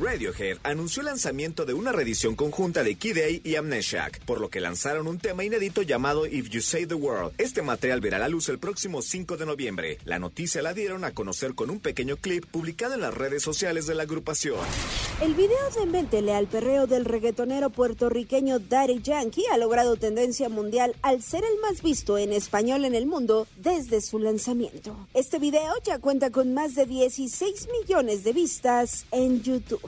Radiohead anunció el lanzamiento de una reedición conjunta de Kid A y Amnesiac, por lo que lanzaron un tema inédito llamado If You Save the World. Este material verá la luz el próximo 5 de noviembre. La noticia la dieron a conocer con un pequeño clip publicado en las redes sociales de la agrupación. El video de Méntele al perreo del reggaetonero puertorriqueño Daddy Yankee ha logrado tendencia mundial al ser el más visto en español en el mundo desde su lanzamiento. Este video ya cuenta con más de 16 millones de vistas en YouTube.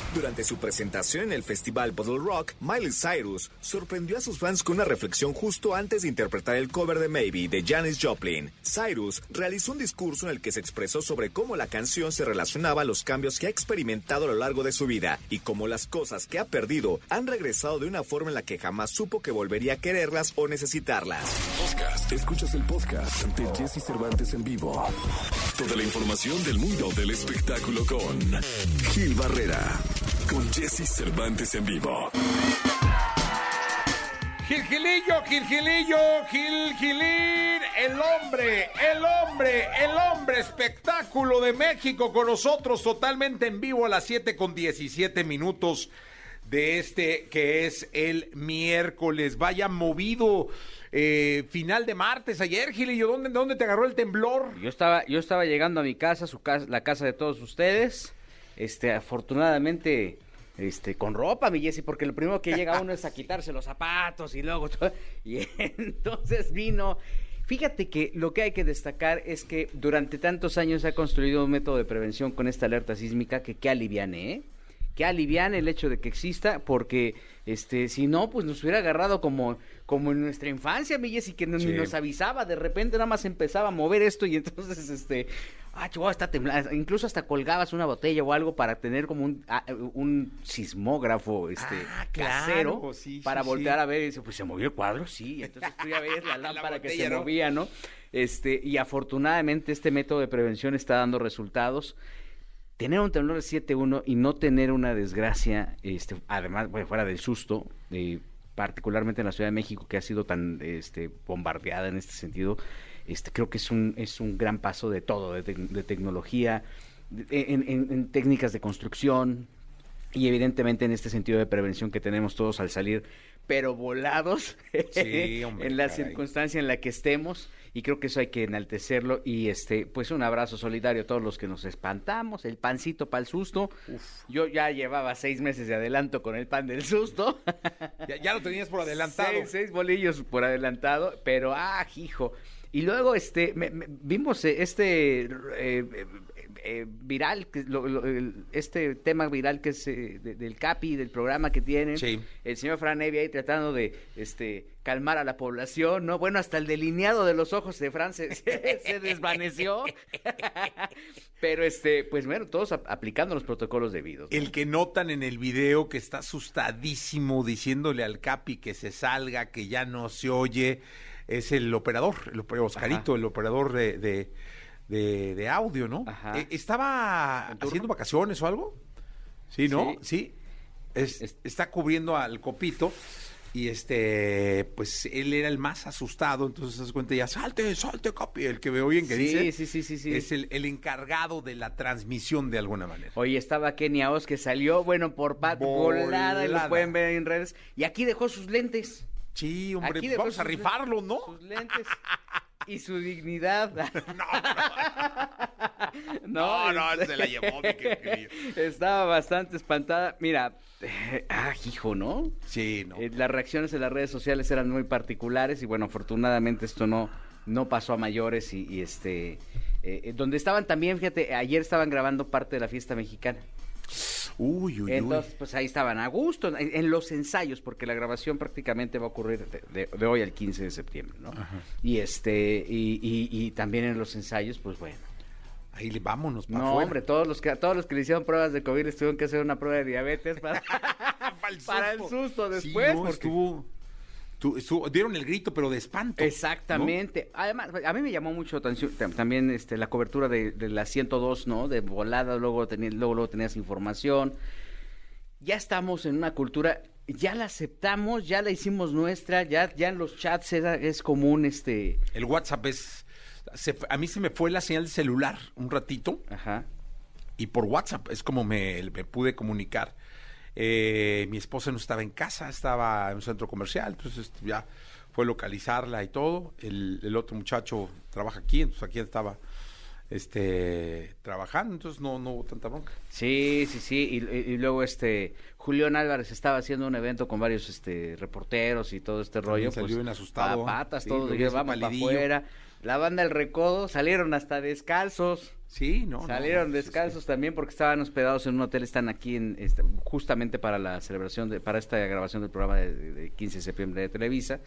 Durante su presentación en el festival Bottle Rock, Miley Cyrus sorprendió a sus fans con una reflexión justo antes de interpretar el cover de Maybe de Janis Joplin. Cyrus realizó un discurso en el que se expresó sobre cómo la canción se relacionaba a los cambios que ha experimentado a lo largo de su vida y cómo las cosas que ha perdido han regresado de una forma en la que jamás supo que volvería a quererlas o necesitarlas. Podcast. Escuchas el podcast de Jesse Cervantes en vivo. Toda la información del mundo del espectáculo con Gil Barrera. Con Jesse Cervantes en vivo. Gilgilillo, Gilgilillo, Gilgilín, el hombre, el hombre, el hombre espectáculo de México con nosotros totalmente en vivo a las 7 con 17 minutos de este que es el miércoles. Vaya movido eh, final de martes ayer, Gilillo, ¿dónde, ¿dónde te agarró el temblor? Yo estaba, yo estaba llegando a mi casa, su casa, la casa de todos ustedes. Este, afortunadamente, este, con ropa, mi Jessy, porque lo primero que llega uno es a quitarse los zapatos y luego todo. Y entonces vino. Fíjate que lo que hay que destacar es que durante tantos años se ha construido un método de prevención con esta alerta sísmica que que aliviane, ¿eh? Que aliviane el hecho de que exista, porque este, si no, pues nos hubiera agarrado como, como en nuestra infancia, mi Jessy, que no- ni nos avisaba, de repente nada más empezaba a mover esto y entonces, este, ah, chihuahua, está temblando, incluso hasta colgabas una botella o algo para tener como un, ah, un sismógrafo, este, Ah, claro, casero, sí, para sí, voltear a ver y dice, pues se movió el cuadro, sí, entonces tú ya ves la La lámpara que se ¿no? movía, ¿no? Este, y afortunadamente este método de prevención está dando resultados. Tener un temblor de 7.1 y no tener una desgracia, este, además, bueno, fuera del susto, eh, particularmente en la Ciudad de México, que ha sido tan este, bombardeada en este sentido, este, creo que es un, es un gran paso de todo, de, tec- de tecnología, de- en, en- en técnicas de construcción, y evidentemente en este sentido de prevención que tenemos todos al salir, pero volados Sí, hombre, en la caray. circunstancia en la que estemos y creo que eso hay que enaltecerlo y este pues un abrazo solidario a todos los que nos espantamos, el pancito para el susto. Yo ya llevaba seis meses de adelanto con el pan del susto. Ya, ya lo tenías por adelantado. Seis, seis bolillos por adelantado, pero ah, hijo. Y luego este me- me- vimos eh, este eh, eh, viral, que lo- lo- el- este tema viral que es eh, de- del Capi, del programa que tiene. Sí. El señor Fran Evia ahí tratando de este calmar a la población, ¿no? Bueno, hasta el delineado de los ojos de Fran se, desvaneció. Pero este, pues bueno, todos ap- aplicando los protocolos debidos. ¿no? El que notan en el video que está asustadísimo diciéndole al Capi que se salga, que ya no se oye, es el operador, el operador Oscarito, el operador de, de, de- de audio, ¿no? Ajá. Eh, ¿Estaba haciendo vacaciones o algo? Sí, ¿no? Sí. Es- Es- está cubriendo al copito. Y este, pues él era el más asustado, entonces se das cuenta ya, salte, salte, Capi, el que veo bien que Sí, dice. sí, sí, sí, sí. Es el, el encargado de la transmisión de alguna manera. Oye, estaba Kenia Oz que salió, bueno, por pat volada, y lo Volada. pueden ver en redes. Y aquí dejó sus lentes. Sí, hombre, Aquí vamos a sus- rifarlo, ¿no? Sus lentes. y su dignidad. No, no, este- se la llevó, mi querido. Estaba bastante espantada. Mira, eh, ah, hijo, ¿no? Sí, no. Eh, las reacciones en las redes sociales eran muy particulares y bueno, afortunadamente esto no, no pasó a mayores y, y, este, eh, eh, donde estaban también, fíjate, ayer estaban grabando parte de la fiesta mexicana. Uy, uy, Entonces, pues ahí estaban a gusto, en, en los ensayos, porque la grabación prácticamente va a ocurrir de, de- de hoy al 15 de septiembre, ¿no? Y este, y, y- y también en los ensayos, pues bueno. Ahí le- vámonos para No, afuera. hombre, todos los que todos los que le hicieron pruebas de COVID les tuvieron que hacer una prueba de diabetes para, Para el para el susto. susto Sí, después. no, porque- estuvo, tu- dieron el grito, pero de espanto. Exactamente. Además, a mí me llamó mucho atención también este, la cobertura de, de la 102, ¿no? De volada, luego, tení- luego, luego tenías información. ya estamos en una cultura, ya la aceptamos, ya la hicimos nuestra, ya, ya en los chats era- es común este... El WhatsApp es... se- a mí se me fue la señal de celular un ratito Ajá. y por WhatsApp es como me, me pude comunicar. Eh, mi esposa no estaba en casa, estaba en un centro comercial, entonces ya fue localizarla y todo. El, el otro muchacho trabaja aquí, entonces aquí estaba este trabajando, entonces no, no hubo tanta bronca. Sí, sí, sí. Y, y- y luego este Julián Álvarez estaba haciendo un evento con varios este reporteros y todo este rollo. salió pues, bien asustado. Patas, Sí, dije, así vamos para afuera. La banda El Recodo salieron hasta descalzos. Sí, no. no, Salieron no, sí, descalzos también porque estaban hospedados en un hotel, están aquí en este, justamente para la celebración de, para esta grabación del programa de, de 15 de septiembre de Televisa.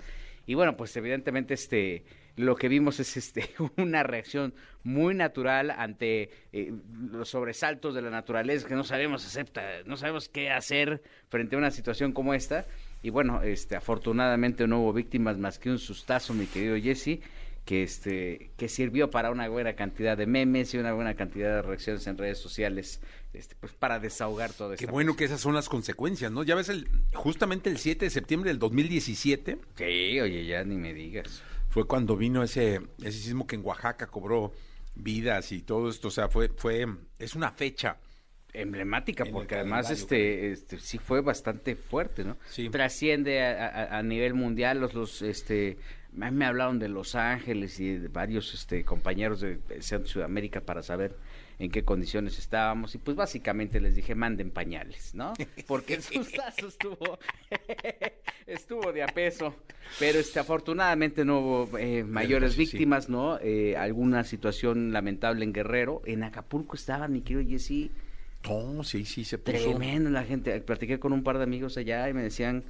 Y bueno, pues evidentemente este lo que vimos es este una reacción muy natural ante eh, los sobresaltos de la naturaleza que no sabemos acepta, no sabemos qué hacer frente a una situación como esta. Y bueno, este afortunadamente no hubo víctimas más que un sustazo, mi querido Jesse que este que sirvió para una buena cantidad de memes y una buena cantidad de reacciones en redes sociales este pues para desahogar todo esto Qué bueno que esas son las consecuencias, ¿no? Ya ves, el, justamente el 7 de septiembre del 2017 sí oye ya ni me digas fue cuando vino ese, ese sismo que en Oaxaca cobró vidas y todo esto. O sea, fue, fue, es una fecha. emblemática porque además este, este sí fue bastante fuerte no Sí. trasciende a, a- a nivel mundial los los este me hablaron de Los Ángeles y de varios este compañeros de Centro Sudamérica para saber en qué condiciones estábamos y pues básicamente les dije manden pañales, ¿no? Porque el sustazo estuvo estuvo de a peso, pero este afortunadamente no hubo eh, mayores sí, sí. víctimas, ¿no? Eh, alguna situación lamentable en Guerrero, en Acapulco estaba mi querido Jesse, No, sí, sí, se puso. tremendo la gente, platiqué con un par de amigos allá y me decían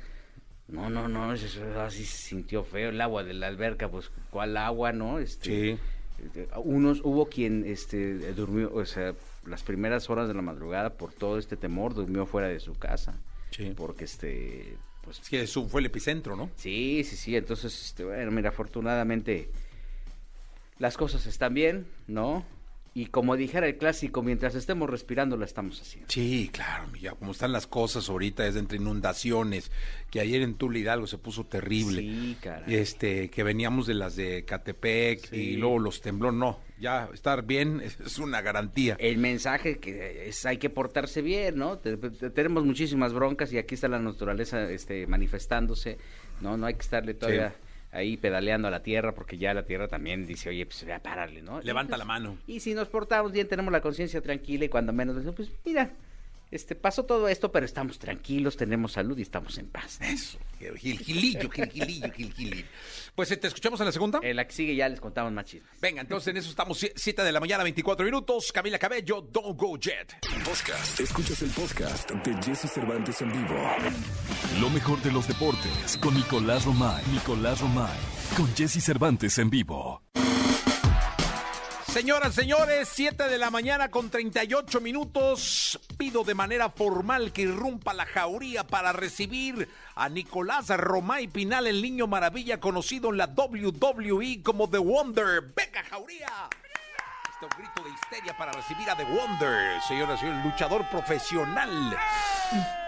no, no, no, eso, así se sintió feo el agua de la alberca, pues cuál agua, ¿no? Este, Sí. unos hubo quien este durmió o sea las primeras horas de la madrugada por todo este temor durmió fuera de su casa Sí. porque este pues Es que eso fue el epicentro, ¿no? sí sí sí entonces este bueno mira afortunadamente las cosas están bien no y como dijera el clásico mientras estemos respirando la estamos haciendo Sí, claro, ya como están las cosas ahorita, es entre inundaciones, que ayer en Tula Hidalgo se puso terrible. sí caray Este, que veníamos de las de Catepec Sí. y luego los temblores, no, ya estar bien es, una garantía. el mensaje que es hay que portarse bien, ¿no? Te- te- tenemos muchísimas broncas y aquí está la naturaleza este, manifestándose, ¿no? No hay que estarle todavía ahí pedaleando a la tierra porque ya la tierra también dice, oye, pues ya párale, ¿no? Y, Levanta la mano. Y si nos portamos bien, tenemos la conciencia tranquila y cuando menos, pues mira, este pasó todo esto, pero estamos tranquilos, tenemos salud y estamos en paz. Eso, Gil Gilillo, Gil Gilillo, Gil Gilillo. Pues eh, te escuchamos en la segunda. En la que sigue ya les contamos más chismes. Venga, entonces en eso estamos 7 de la mañana, 24 minutos. Camila Cabello, Don't Go Jet. Podcast. Escuchas el podcast de Jesse Cervantes en vivo. Lo mejor de los deportes con Nicolás Romay. Nicolás Romay. Con Jesse Cervantes en vivo. Señoras, señores, 7 de la mañana con 38 minutos. Pido de manera formal que irrumpa la jauría para recibir a Nicolás Romay Pinal, el niño maravilla conocido en la WWE como The Wonder. ¡Venga, jauría! Este grito de histeria para recibir a The Wonder, señoras y señores, luchador profesional.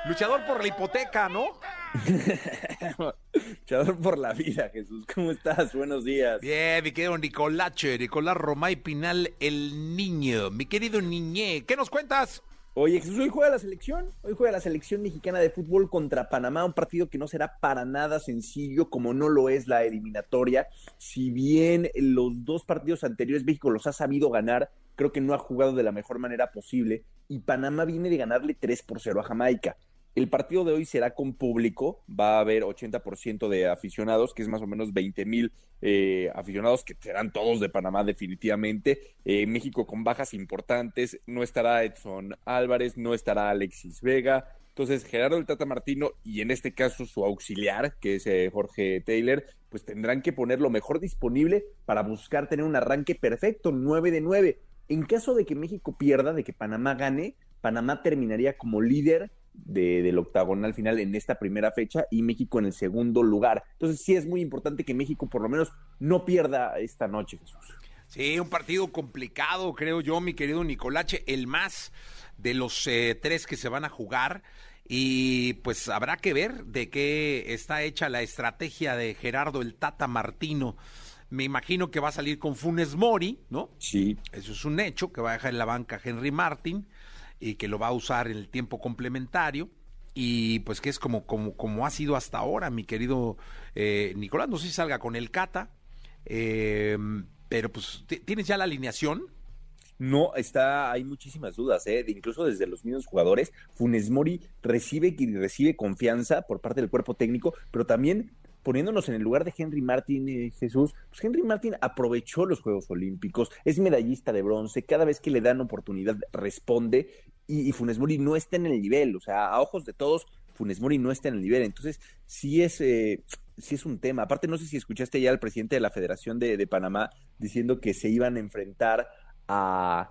Luchador por la hipoteca, ¿no? Luchador por la vida, Jesús. ¿Cómo estás? Buenos días. Bien, mi querido Nicolache, Nicolás Romay Pinal, el niño. Mi querido niñé, ¿qué nos cuentas? Oye, Jesús, hoy juega la selección. Hoy juega la selección mexicana de fútbol contra Panamá, un partido que no será para nada sencillo, como no lo es la eliminatoria. Si bien los dos partidos anteriores México los ha sabido ganar, creo que no ha jugado de la mejor manera posible. Y Panamá viene de ganarle 3 por 0 a Jamaica. El partido de hoy será con público, va a haber 80% de aficionados, que es más o menos 20 mil eh, aficionados, que serán todos de Panamá definitivamente. Eh, México con bajas importantes, no estará Edson Álvarez, no estará Alexis Vega. Entonces Gerardo el Tata Martino y en este caso su auxiliar, que es eh, Jorge Taylor, pues tendrán que poner lo mejor disponible para buscar tener un arranque perfecto, 9 de 9. En caso de que México pierda, de que Panamá gane, Panamá terminaría como líder de, del octagonal final en esta primera fecha y México en el segundo lugar. Entonces sí es muy importante que México por lo menos no pierda esta noche, Jesús. Sí, un partido complicado, creo yo, mi querido Nicolache, el más de los eh, tres que se van a jugar. Y pues habrá que ver de qué está hecha la estrategia de Gerardo el Tata Martino. Me imagino que va a salir con Funes Mori, ¿no? Sí. Eso es un hecho, que va a dejar en la banca Henry Martin y que lo va a usar en el tiempo complementario. Y pues que es como, como, como ha sido hasta ahora, mi querido eh, Nicolás. No sé si salga con el Cata, eh, pero pues tienes ya la alineación. No, está, hay muchísimas dudas, ¿eh? incluso desde los mismos jugadores. Funes Mori recibe, recibe confianza por parte del cuerpo técnico, pero también poniéndonos en el lugar de Henry Martin, eh, Jesús, pues Henry Martin aprovechó los Juegos Olímpicos, es medallista de bronce, cada vez que le dan oportunidad responde y, Funes Mori no está en el nivel, o sea, a ojos de todos, Funes Mori no está en el nivel, entonces sí es, eh, sí es un tema. Aparte, no sé si escuchaste ya al presidente de la Federación de, de Panamá diciendo que se iban a enfrentar a,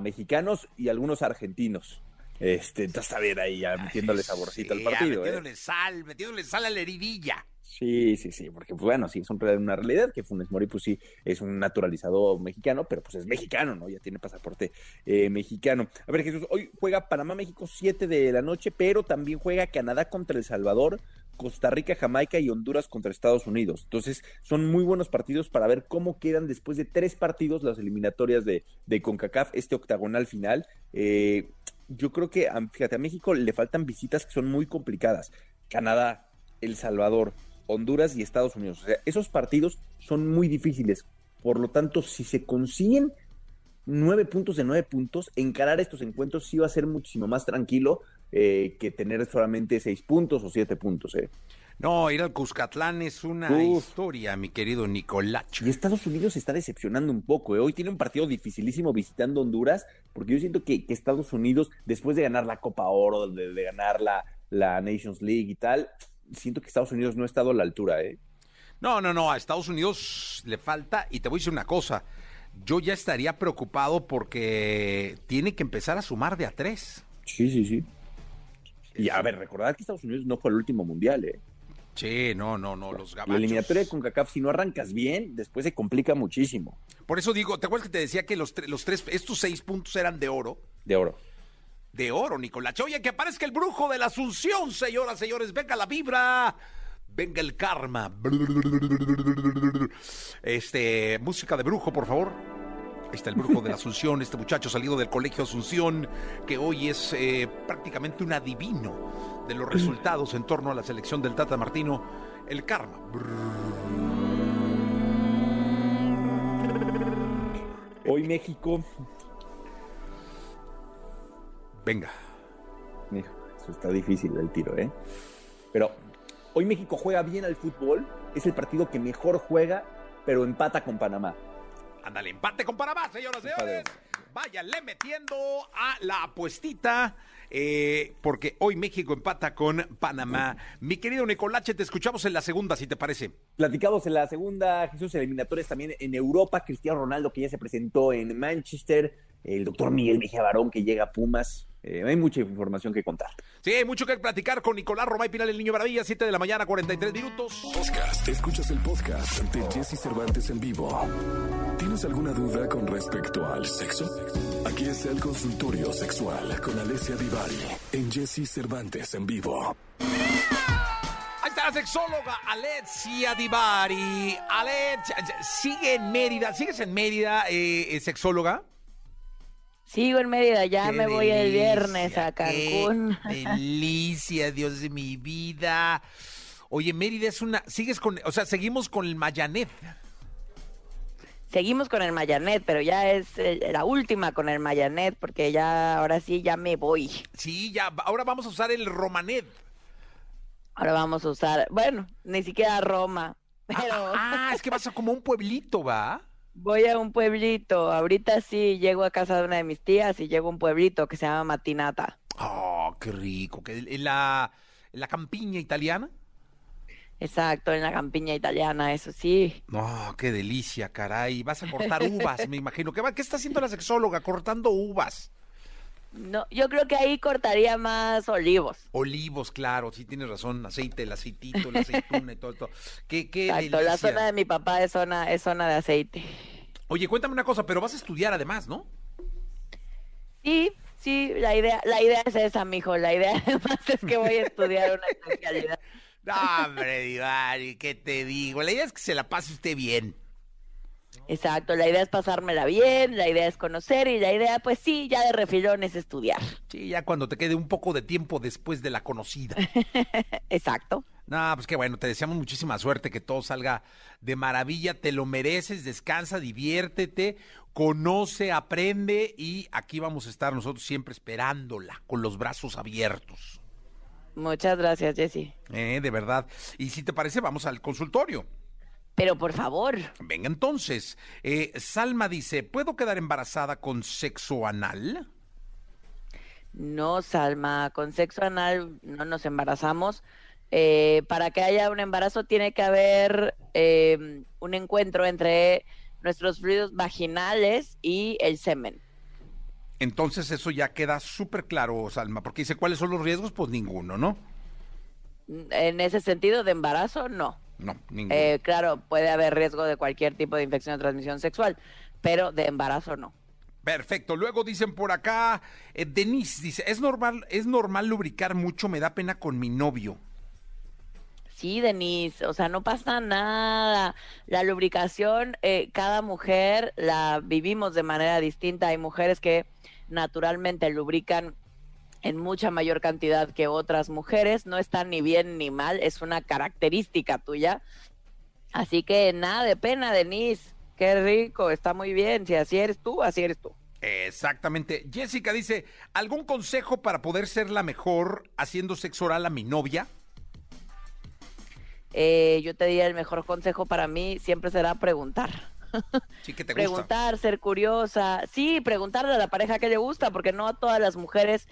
mexicanos y algunos argentinos. Este, entonces está bien ahí ya metiéndole saborcito al partido. ¿eh? Metiéndole sal, metiéndole sal a la heridilla. Sí, sí, sí, porque pues, bueno, sí, es una realidad que Funes Mori, pues sí, es un naturalizado mexicano, pero pues es mexicano, ¿no? Ya tiene pasaporte eh, mexicano. A ver, Jesús, hoy juega Panamá-México 7 de la noche, pero también juega Canadá contra El Salvador, Costa Rica, Jamaica y Honduras contra Estados Unidos. Entonces, son muy buenos partidos para ver cómo quedan después de tres partidos las eliminatorias de, de CONCACAF, este octagonal final. Eh, yo creo que, fíjate, a México le faltan visitas que son muy complicadas. Canadá, El Salvador, Honduras y Estados Unidos. O sea, esos partidos son muy difíciles. Por lo tanto, si se consiguen nueve puntos de nueve puntos, encarar estos encuentros sí va a ser muchísimo más tranquilo eh, que tener solamente seis puntos o siete puntos. Eh. No, ir al Cuscatlán es una historia, mi querido Nicolacho. Y Estados Unidos se está decepcionando un poco. Eh. Hoy tiene un partido dificilísimo visitando Honduras, porque yo siento que, Estados Unidos, después de ganar la Copa Oro, de, ganar la, la Nations League y tal, siento que Estados Unidos no ha estado a la altura. ¿eh? No, no, no, a Estados Unidos le falta, y te voy a decir una cosa, yo ya estaría preocupado porque tiene que empezar a sumar de a tres. Sí, sí, sí. Y a ver, recordad que Estados Unidos no fue el último mundial, ¿eh? Sí, no, no, no, los gabachos. La eliminatoria de CONCACAF, si no arrancas bien, después se complica muchísimo. Por eso digo, ¿te acuerdas que te decía que los, los tres, estos seis puntos eran de oro? De oro. De oro, Nicolás. Oye, que aparezca el brujo de la Asunción, señoras, señores. Venga la vibra. Venga el karma. Este, música de brujo, por favor. Está el brujo de la Asunción, este muchacho salido del colegio Asunción, que hoy es eh, prácticamente un adivino de los resultados en torno a la selección del Tata Martino, el karma. Hoy México. Venga. eso está difícil el tiro, ¿eh? Pero hoy México juega bien al fútbol, es el partido que mejor juega, pero empata con Panamá. Ándale, empate con Panamá, señoras y señores. Váyanle metiendo a la apuestita. Eh, porque hoy México empata con Panamá. Mi querido Nicolache, te escuchamos en la segunda, si te parece. Platicamos en la segunda, Jesús, eliminatorias también en Europa. Cristiano Ronaldo, que ya se presentó en Manchester. El doctor Miguel Mejía Barón, que llega a Pumas. Eh, hay mucha información que contar. Sí, hay mucho que platicar con Nicolás Romay Pinal, el Niño Maravilla, 7 de la mañana, 43 minutos. Podcast. Escuchas el podcast de Jesse Cervantes en vivo. ¿Tienes alguna duda con respecto al sexo? Aquí está el consultorio sexual con Alessia Divari en Jesse Cervantes en vivo. Ahí está la sexóloga Alessia Divari. Alessia, sigue en Mérida. ¿Sigues en Mérida, eh, eh sexóloga? Sigo en Mérida, ya me voy el viernes a Cancún. delicia, Dios de mi vida. Oye, Mérida es una. Sigues con. O sea, seguimos con el Mayanet. Seguimos con el Mayanet, pero ya es eh, la última con el Mayanet, porque ya, ahora sí, ya me voy. Sí, ya. Ahora vamos a usar el Romanet. Ahora vamos a usar. Bueno, ni siquiera Roma. Ah, ah es que vas a como un pueblito, ¿va? Voy a un pueblito. Ahorita sí llego a casa de una de mis tías y llego a un pueblito que se llama Matinata. Oh, qué rico. ¿En la, en la campiña italiana? Exacto, en la campiña italiana, eso sí. Oh, qué delicia, caray. Vas a cortar uvas, me imagino. ¿Qué, ¿Qué está haciendo la sexóloga? Cortando uvas. No, yo creo que ahí cortaría más olivos. Olivos, claro, sí tienes razón, aceite, el aceitito, la aceituna y todo esto. Qué, qué Exacto, la zona de mi papá es zona, es zona de aceite. Oye, cuéntame una cosa, pero vas a estudiar además, ¿no? Sí, Sí, la idea, la idea es esa, mijo. La idea además es que voy a estudiar una especialidad. No, hombre, Divari, ¿qué te digo? La idea es que se la pase usted bien. Exacto, la idea es pasármela bien, la idea es conocer y la idea, pues sí, ya de refilón es estudiar. Sí, ya cuando te quede un poco de tiempo después de la conocida. Exacto. No, pues qué bueno, te deseamos muchísima suerte, que todo salga de maravilla, te lo mereces, descansa, diviértete, conoce, aprende y aquí vamos a estar nosotros siempre esperándola, con los brazos abiertos. Muchas gracias, Jessy. Eh, de verdad. Y si te parece, vamos al consultorio. Pero por favor. Venga entonces. Eh, Salma dice, ¿puedo quedar embarazada con sexo anal? No, Salma, con sexo anal no nos embarazamos. Eh, para que haya un embarazo tiene que haber eh, un encuentro entre nuestros fluidos vaginales y el semen. Entonces eso ya queda súper claro, Salma, porque dice, ¿cuáles son los riesgos? Pues ninguno, ¿no? En ese sentido de embarazo, no. No, ninguno. Eh, claro, puede haber riesgo de cualquier tipo de infección de transmisión sexual, pero de embarazo no. Perfecto. Luego dicen por acá, eh, Denise dice, ¿es normal, es normal lubricar mucho, me da pena con mi novio. Sí, Denise, o sea, no pasa nada. La lubricación, eh, cada mujer la vivimos de manera distinta. Hay mujeres que naturalmente lubrican en mucha mayor cantidad que otras mujeres. No está ni bien ni mal, es una característica tuya. Así que nada de pena, Denise. Qué rico, está muy bien. Si así eres tú, así eres tú. Exactamente. Jessica dice, ¿algún consejo para poder ser la mejor haciendo sexo oral a mi novia? Eh, yo te diría el mejor consejo para mí siempre será preguntar. Sí, que te preguntar, gusta. ser curiosa. Sí, preguntarle a la pareja qué le gusta, porque no a todas las mujeres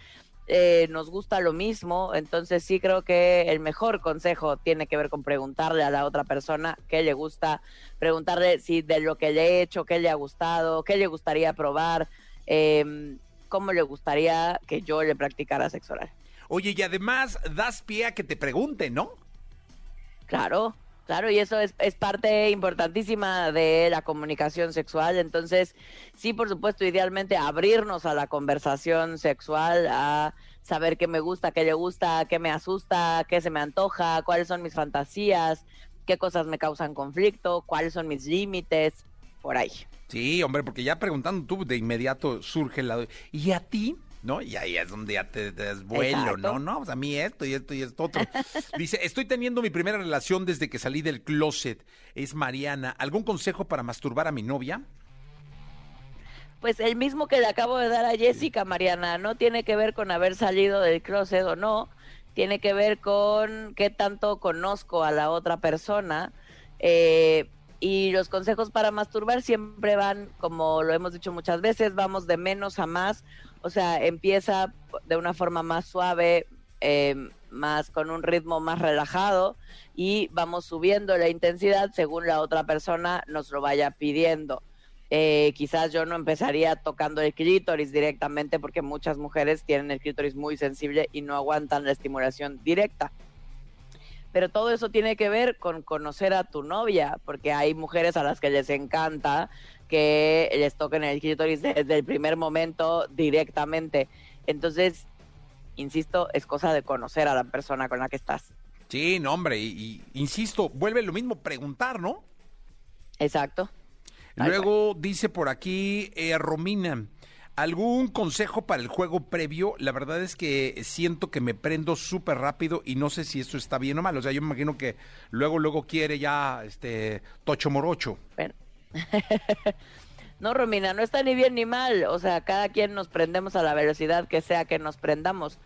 eh, nos gusta lo mismo. Entonces sí creo que el mejor consejo tiene que ver con preguntarle a la otra persona qué le gusta, preguntarle si de lo que le he hecho, qué le ha gustado, qué le gustaría probar, eh, cómo le gustaría que yo le practicara sexo oral. Oye, y además das pie a que te pregunten, ¿no? Claro, claro, y eso es, es, parte importantísima de la comunicación sexual. Entonces, sí, por supuesto, idealmente abrirnos a la conversación sexual, a saber qué me gusta, qué le gusta, qué me asusta, qué se me antoja, cuáles son mis fantasías, qué cosas me causan conflicto, cuáles son mis límites, por ahí. Sí, hombre, porque ya preguntando tú, de inmediato surge el lado. ¿Y a ti? ¿No? Y ahí es donde ya te desvuelo, Exacto. ¿no? No, pues a mí esto y esto y esto otro. Dice, estoy teniendo mi primera relación desde que salí del closet. Es Mariana. ¿Algún consejo para masturbar a mi novia? Pues el mismo que le acabo de dar a Jessica, Mariana, no tiene que ver con haber salido del closet o no, tiene que ver con qué tanto conozco a la otra persona. Eh, y los consejos para masturbar siempre van, como lo hemos dicho muchas veces, vamos de menos a más. O sea, empieza de una forma más suave, eh, más con un ritmo más relajado y vamos subiendo la intensidad según la otra persona nos lo vaya pidiendo. Eh, quizás yo no empezaría tocando el clítoris directamente porque muchas mujeres tienen el clítoris muy sensible y no aguantan la estimulación directa. Pero todo eso tiene que ver con conocer a tu novia, porque hay mujeres a las que les encanta que les toquen el clítoris desde el primer momento directamente. Entonces, insisto, es cosa de conocer a la persona con la que estás. Sí, no, hombre, y, y insisto, vuelve lo mismo preguntar, ¿no? Exacto. Luego dice por aquí eh, Romina, ¿algún consejo para el juego previo? La verdad es que siento que me prendo súper rápido y no sé si esto está bien o mal. O sea, yo me imagino que luego, luego quiere ya este tocho morocho. Bueno. no, Romina, no está ni bien ni mal. O sea, cada quien nos prendemos a la velocidad que sea que nos prendamos.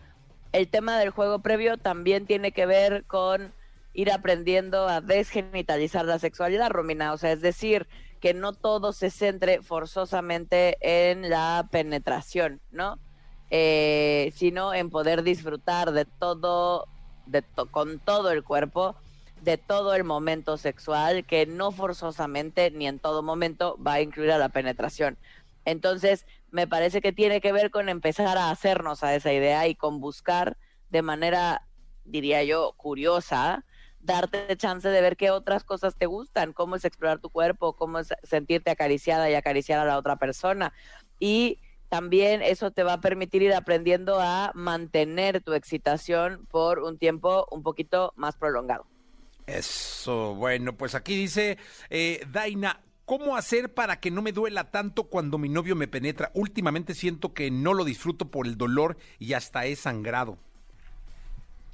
El tema del juego previo también tiene que ver con ir aprendiendo a desgenitalizar la sexualidad, Romina. O sea, es decir, que no todo se centre forzosamente en la penetración, ¿no? Eh, sino en poder disfrutar de todo, de con todo el cuerpo, de todo el momento sexual, que no forzosamente ni en todo momento va a incluir a la penetración. Entonces, me parece que tiene que ver con empezar a hacernos a esa idea y con buscar de manera, diría yo, curiosa, darte chance de ver qué otras cosas te gustan, cómo es explorar tu cuerpo, cómo es sentirte acariciada y acariciar a la otra persona. Y también eso te va a permitir ir aprendiendo a mantener tu excitación por un tiempo un poquito más prolongado. Eso, bueno, pues aquí dice eh, Daina, ¿cómo hacer para que no me duela tanto cuando mi novio me penetra? Últimamente siento que no lo disfruto por el dolor y hasta he sangrado.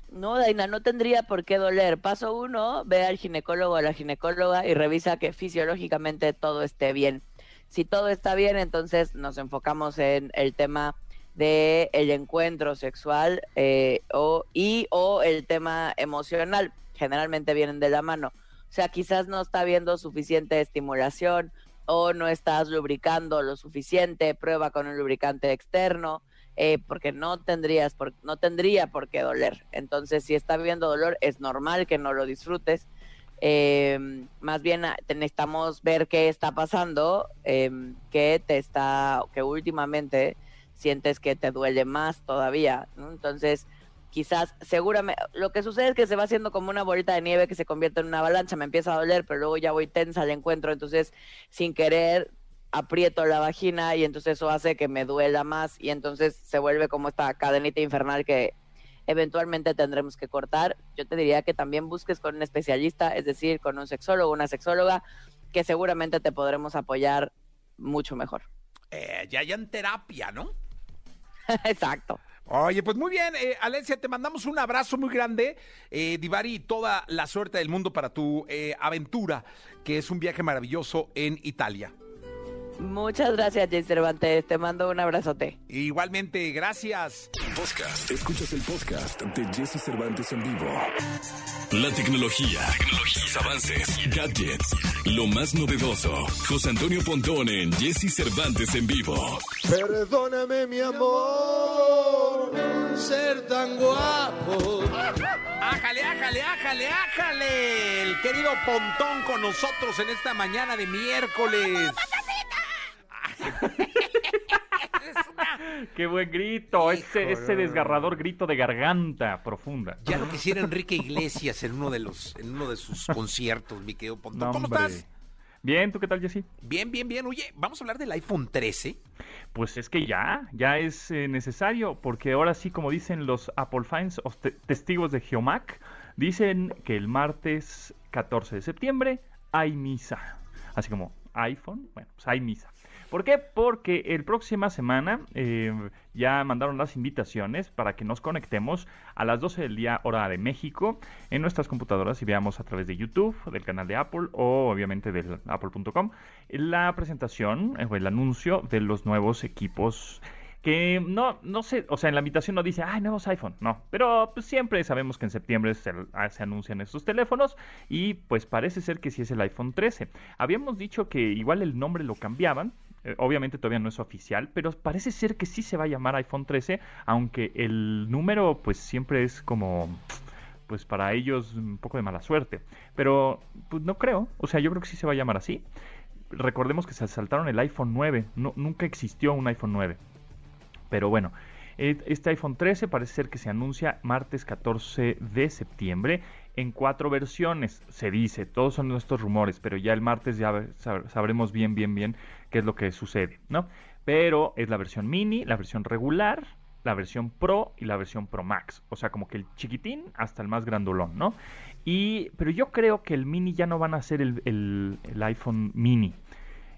No, Daina, no tendría por qué doler. Paso uno, ve al ginecólogo o a la ginecóloga y revisa que fisiológicamente todo esté bien. Si todo está bien, entonces nos enfocamos en el tema de el encuentro sexual eh, o, y o el tema emocional. Generalmente vienen de la mano. O sea, quizás no está habiendo suficiente estimulación o no estás lubricando lo suficiente, prueba con un lubricante externo, eh, porque no tendrías, por, no tendría por qué doler. Entonces, si está habiendo dolor, es normal que no lo disfrutes eh, más bien ah, necesitamos ver qué está pasando, eh, que te está, que últimamente sientes que te duele más todavía, Entonces, quizás, seguramente, lo que sucede es que se va haciendo como una bolita de nieve que se convierte en una avalancha, me empieza a doler, pero luego ya voy tensa al encuentro, entonces, sin querer, aprieto la vagina y entonces eso hace que me duela más y entonces se vuelve como esta cadenita infernal que eventualmente tendremos que cortar. Yo te diría que también busques con un especialista, es decir, con un sexólogo, una sexóloga, que seguramente te podremos apoyar mucho mejor. Eh, ya en terapia, ¿no? Exacto. Oye, pues muy bien, eh, Alencia, te mandamos un abrazo muy grande, eh, Divari, toda la suerte del mundo para tu eh, aventura, que es un viaje maravilloso en Italia. Muchas gracias, Jay Cervantes. Te mando un abrazote. Igualmente, gracias. Podcast. Escuchas el podcast de Jesse Cervantes en vivo. La tecnología, tecnologías, avances, gadgets, lo más novedoso. José Antonio Pontón en Jesse Cervantes en vivo. Perdóname, mi amor, ser tan guapo. Ájale, ájale, ájale, ájale. El querido Pontón con nosotros en esta mañana de miércoles. Qué buen grito, ese, ese, desgarrador grito de garganta profunda. Ya lo quisiera Enrique Iglesias en uno de los, en uno de sus conciertos, mi querido Pontón. ¿Cómo estás? Bien, ¿tú qué tal, Jessy? Bien, bien, bien. Oye, ¿vamos a hablar del iPhone 13? Pues es que ya, ya es eh, necesario, porque ahora sí, como dicen los Apple fans o testigos de Geomac, dicen que el martes 14 de septiembre hay misa. Así como iPhone, bueno, pues hay misa. ¿Por qué? Porque el próxima semana eh, ya mandaron las invitaciones para que nos conectemos a las 12 del día hora de México en nuestras computadoras y veamos a través de YouTube, del canal de Apple o obviamente del apple.com la presentación o el anuncio de los nuevos equipos que no, no sé, o sea, en la invitación no dice, ay, nuevos iPhone, no, pero pues, siempre sabemos que en septiembre se, ah, se, anuncian estos teléfonos y pues parece ser que sí es el iPhone 13. Habíamos dicho que igual el nombre lo cambiaban, eh, obviamente todavía no es oficial, pero parece ser que sí se va a llamar iPhone 13, aunque el número pues siempre es como pues para ellos un poco de mala suerte. Pero pues no creo, o sea, yo creo que sí se va a llamar así. Recordemos que se saltaron el iPhone 9, no, nunca existió un iPhone 9. Pero bueno, este iPhone 13 parece ser que se anuncia martes 14 de septiembre en cuatro versiones, se dice, todos son nuestros rumores, pero ya el martes ya sabremos bien, bien, bien qué es lo que sucede, ¿no? Pero es la versión mini, la versión regular, la versión Pro y la versión Pro Max, o sea, como que el chiquitín hasta el más grandolón, ¿no? Y, pero yo creo que el mini ya no van a ser el, el, iPhone mini.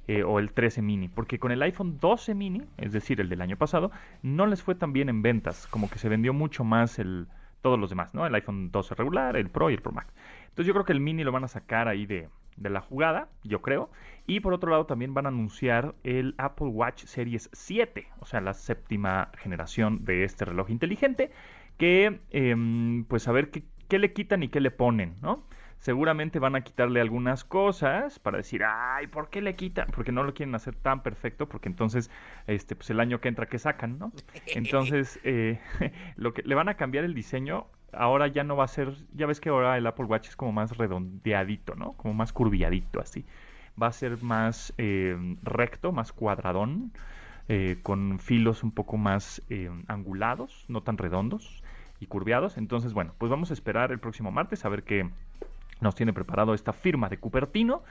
Eh, o el 13 mini, porque con el iPhone 12 mini, es decir, el del año pasado, no les fue tan bien en ventas, como que se vendió mucho más el, todos los demás, ¿no? El iPhone 12 regular, el Pro y el Pro Max. Entonces yo creo que el mini lo van a sacar ahí de, de la jugada, yo creo. Y por otro lado también van a anunciar el Apple Watch Series 7, o sea, la séptima generación de este reloj inteligente, que em, pues a ver qué, qué le quitan y qué le ponen, ¿no? Seguramente van a quitarle algunas cosas para decir, ay, ¿por qué le quitan? Porque no lo quieren hacer tan perfecto, porque entonces, este, pues el año que entra, que sacan, ¿no? Entonces, eh, lo que le van a cambiar el diseño, ahora ya no va a ser, ya ves que ahora el Apple Watch es como más redondeadito, ¿no? Como más curviadito, así. Va a ser más eh, recto, más cuadradón, eh, con filos un poco más angulados, no tan redondos y curviados. Entonces, bueno, pues vamos a esperar el próximo martes a ver qué nos tiene preparado esta firma de Cupertino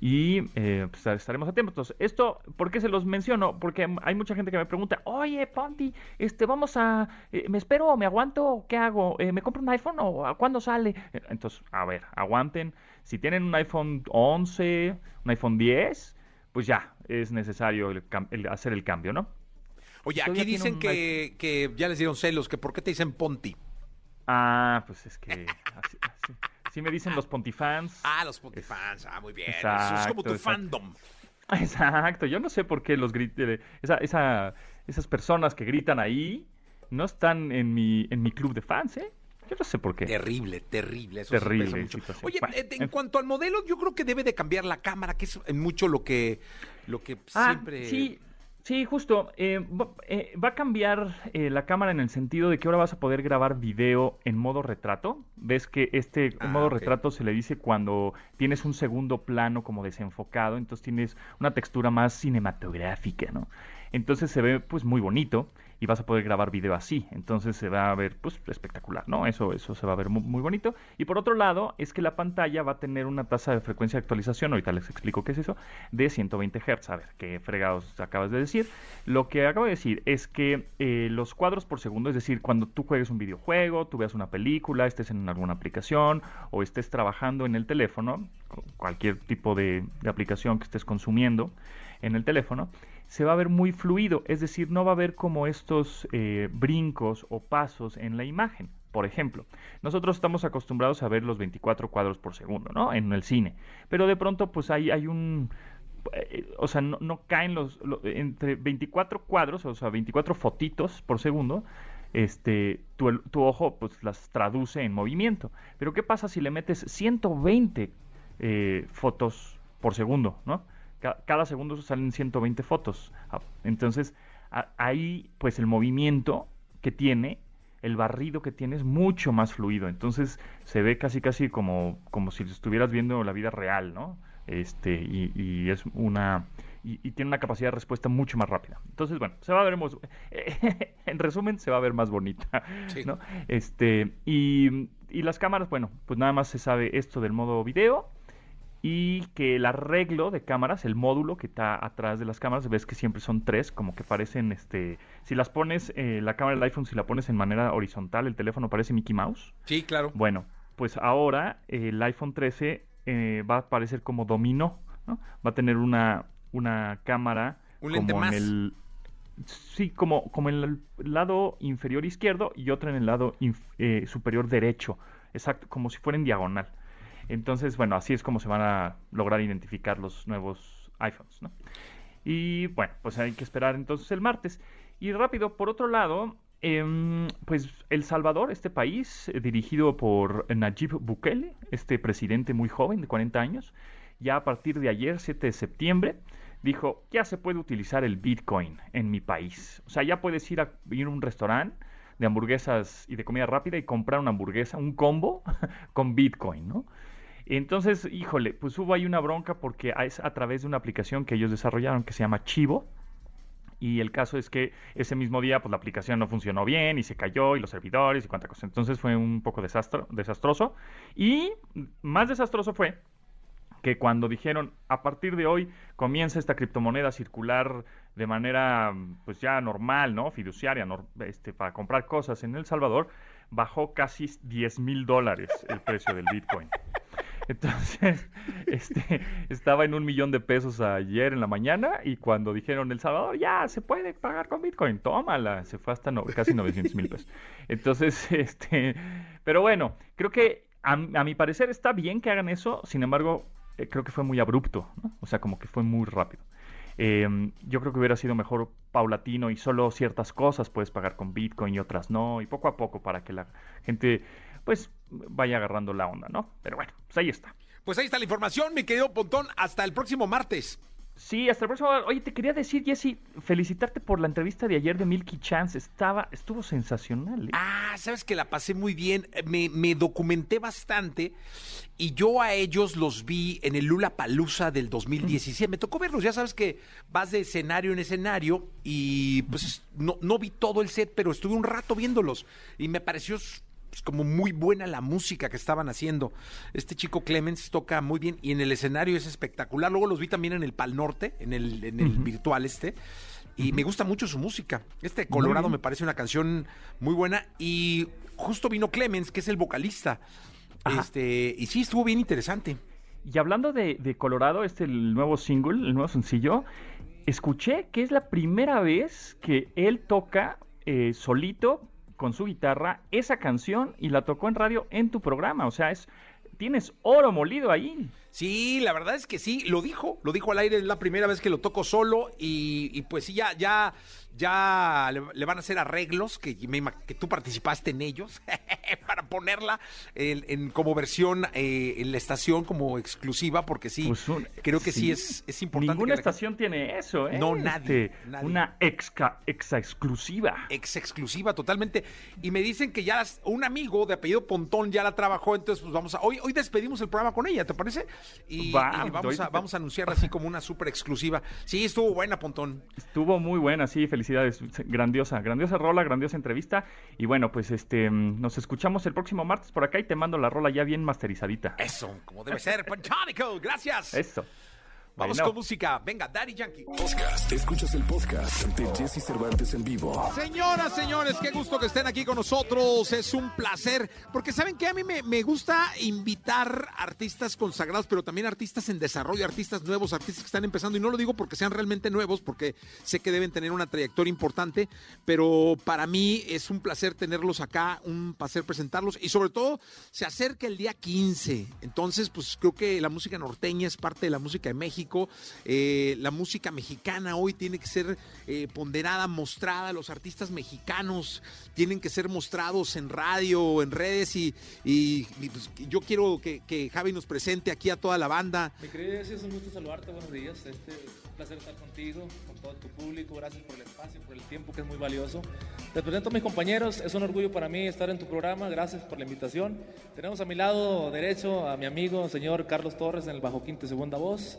y eh, pues, estaremos atentos. Esto, ¿por qué se los menciono? Porque hay mucha gente que me pregunta, oye, Ponti, este, vamos a, eh, ¿me espero o me aguanto? ¿Qué hago? Eh, ¿Me compro un iPhone o a cuándo sale? Entonces, a ver, aguanten. Si tienen un iPhone 11, un iPhone 10, pues ya, es necesario el, hacer el cambio, ¿no? Oye, aquí dicen que, que ya les dieron celos, que ¿por qué te dicen Ponti? Ah, pues es que así, así, me dicen los Pontifans. Ah, los Pontifans, ah, muy bien. Eso es como tu fandom. Exacto, yo no sé por qué los eh, esa, esa, esas personas que gritan ahí no están en mi, en mi club de fans, ¿eh? Yo no sé por qué. Terrible, terrible. Eso terrible. Oye, eh, en cuanto al modelo, yo creo que debe de cambiar la cámara, que es mucho lo que, lo que ah, siempre... Sí, Sí, justo. Eh, eh, va a cambiar eh, la cámara en el sentido de que ahora vas a poder grabar video en modo retrato. Ves que este Ah, modo retrato se le dice cuando tienes un segundo plano como desenfocado, entonces tienes una textura más cinematográfica, ¿no? Entonces se ve pues muy bonito y vas a poder grabar video así, entonces se va a ver pues espectacular, ¿no? Eso eso se va a ver mu- muy, bonito. Y por otro lado, es que la pantalla va a tener una tasa de frecuencia de actualización, ahorita les explico qué es eso, de 120 Hz. A ver, qué fregados acabas de decir. Lo que acabo de decir es que eh, los cuadros por segundo, es decir, cuando tú juegues un videojuego, tú veas una película, estés en alguna aplicación o estés trabajando en el teléfono, cu- cualquier tipo de aplicación que estés consumiendo en el teléfono, se va a ver muy fluido, es decir, no va a haber como estos eh, brincos o pasos en la imagen. Por ejemplo, nosotros estamos acostumbrados a ver los 24 cuadros por segundo, ¿no? En el cine, pero de pronto pues hay, hay un... eh, O sea, no, caen los, lo- entre 24 cuadros, o sea, 24 fotitos por segundo, este, tu, tu ojo pues las traduce en movimiento. Pero ¿qué pasa si le metes 120 eh, fotos por segundo, ¿no? Ca- Cada segundo salen 120 fotos. Ah, Entonces, ahí, pues el movimiento que tiene, el barrido que tiene es mucho más fluido. Entonces, se ve casi, casi como, como si estuvieras viendo la vida real, ¿no? Este, y, y es una. Y, y tiene una capacidad de respuesta mucho más rápida. Entonces, bueno, se va a ver. mos- en resumen, se va a ver más bonita, Sí. ¿no? Este, y, y las cámaras, bueno, pues nada más se sabe esto del modo video y que el arreglo de cámaras, el módulo que está atrás de las cámaras, ves que siempre son tres, como que parecen, este, si las pones, eh, la cámara del iPhone, si la pones en manera horizontal, el teléfono parece Mickey Mouse. Sí, claro. Bueno, pues ahora eh, el iPhone 13 eh, va a parecer como dominó, ¿no? Va a tener una, una cámara Un lente como más. en el sí, como, como en el lado inferior izquierdo y otra en el lado inf- eh, superior derecho, exacto, como si fuera en diagonal. Entonces, bueno, así es como se van a lograr identificar los nuevos iPhones, ¿no? Y bueno, pues hay que esperar entonces el martes. Y rápido, por otro lado, em, pues El Salvador, este país eh, dirigido por Nayib Bukele, este presidente muy joven de 40 años, ya a partir de ayer, 7 de septiembre, dijo, ya se puede utilizar el Bitcoin en mi país. O sea, ya puedes ir a, ir a un restaurante de hamburguesas y de comida rápida y comprar una hamburguesa, un combo con Bitcoin, ¿no? Entonces, híjole, pues hubo ahí una bronca porque es a través de una aplicación que ellos desarrollaron que se llama Chivo. Y el caso es que ese mismo día, pues la aplicación no funcionó bien y se cayó y los servidores y cuánta cosa. Entonces fue un poco desastro, desastroso. Y más desastroso fue que cuando dijeron a partir de hoy comienza esta criptomoneda a circular de manera pues ya normal, ¿no? Fiduciaria, nor- este, para comprar cosas en El Salvador, bajó casi 10 mil dólares el precio del Bitcoin. Entonces, este, estaba en un millón de pesos ayer en la mañana y cuando dijeron El Salvador, ya se puede pagar con Bitcoin, tómala, se fue hasta casi 900 mil pesos. Entonces, este, pero bueno, creo que a, mi parecer está bien que hagan eso, sin embargo, eh, creo que fue muy abrupto. O sea, como que fue muy rápido. Eh, yo creo que hubiera sido mejor paulatino y solo ciertas cosas puedes pagar con Bitcoin y otras no, y poco a poco para que la gente pues vaya agarrando la onda, ¿no? Pero bueno, pues ahí está. Pues ahí está la información, mi querido Pontón. Hasta el próximo martes. Sí, hasta el próximo. Oye, te quería decir, Jesse, felicitarte por la entrevista de ayer de Milky Chance. Estaba, estuvo sensacional. ¿eh? Ah, sabes que la pasé muy bien. Me, me documenté bastante y yo a ellos los vi en el Lula Palusa del 2017. Me tocó verlos. Ya sabes que vas de escenario en escenario y pues no, no vi todo el set, pero estuve un rato viéndolos y me pareció pues, como muy buena la música que estaban haciendo. Este chico Clemens toca muy bien y en el escenario es espectacular. Luego los vi también en el Pal Norte, en el, en el virtual este. Y me gusta mucho su música. Este Colorado me parece una canción muy buena. Y justo vino Clemens, que es el vocalista. Este, y sí, estuvo bien interesante. Y hablando de, de Colorado, este el nuevo single, el nuevo sencillo, escuché que es la primera vez que él toca eh, solito con su guitarra esa canción y la tocó en radio en tu programa. O sea, es tienes oro molido ahí. Sí, la verdad es que sí, lo dijo, lo dijo al aire, es la primera vez que lo toco solo y, pues sí, ya, ya, ya le, le van a hacer arreglos que, me ima- que tú participaste en ellos para ponerla en, en- como versión eh, en la estación como exclusiva porque sí, Pues un- creo que sí, es, es importante. Ninguna la- estación tiene eso, ¿eh? No, nadie, Este, nadie. Una exca, exa exclusiva. ex exclusiva totalmente. Y me dicen que ya las- un amigo de apellido Pontón ya la trabajó, entonces pues vamos a hoy hoy despedimos el programa con ella, ¿te parece? Y, Va, y vamos a vamos a anunciarla así como una súper exclusiva. Sí, estuvo buena Pontón. Estuvo muy buena, sí, felicidades. Grandiosa, grandiosa rola, grandiosa entrevista. Y bueno, pues este mm, nos escuchamos el próximo martes por acá y te mando la rola ya bien masterizadita. Eso, como debe ser, Ponchónico, gracias. Eso. Vamos Bueno. con música. Venga, Daddy Yankee. Podcast. Escuchas el podcast de Jesse Cervantes en vivo. Señoras, señores, qué gusto que estén aquí con nosotros. Es un placer. Porque saben que a mí me, me gusta invitar artistas consagrados, pero también artistas en desarrollo, artistas nuevos, artistas que están empezando. Y no lo digo porque sean realmente nuevos, porque sé que deben tener una trayectoria importante. Pero para mí es un placer tenerlos acá, un placer presentarlos. Y sobre todo, se acerca el día 15. Entonces, pues creo que la música norteña es parte de la música de México. Eh, la música mexicana hoy tiene que ser eh, ponderada, mostrada. Los artistas mexicanos tienen que ser mostrados en radio, en redes. Y, y- y, pues, yo quiero que, que Javi nos presente aquí a toda la banda. Querido Jessy, es un gusto saludarte, buenos días. Este, un placer estar contigo, con todo tu público. Gracias por el espacio, por el tiempo que es muy valioso. Te presento a mis compañeros, es un orgullo para mí estar en tu programa. Gracias por la invitación. Tenemos a mi lado derecho a mi amigo, señor Carlos Torres, en el bajo quinto segunda voz.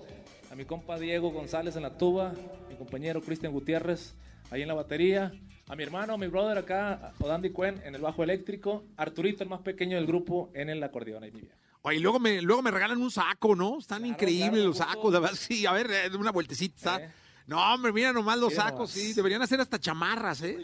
A mi compa Diego González en la tuba. Mi compañero Cristian Gutiérrez ahí en la batería. A mi hermano, mi brother acá, Odandi Cuen en el bajo eléctrico. Arturito, el más pequeño del grupo, en el acordeón. Ahí, mi viejo. Oye, luego me, luego me regalan un saco, ¿no? Están Claro, increíbles claro, los sacos. de verdad, Sí, a ver, eh, una vueltecita. Eh. No, hombre, mira nomás los sacos, nomás. sí. Deberían hacer hasta chamarras, ¿eh?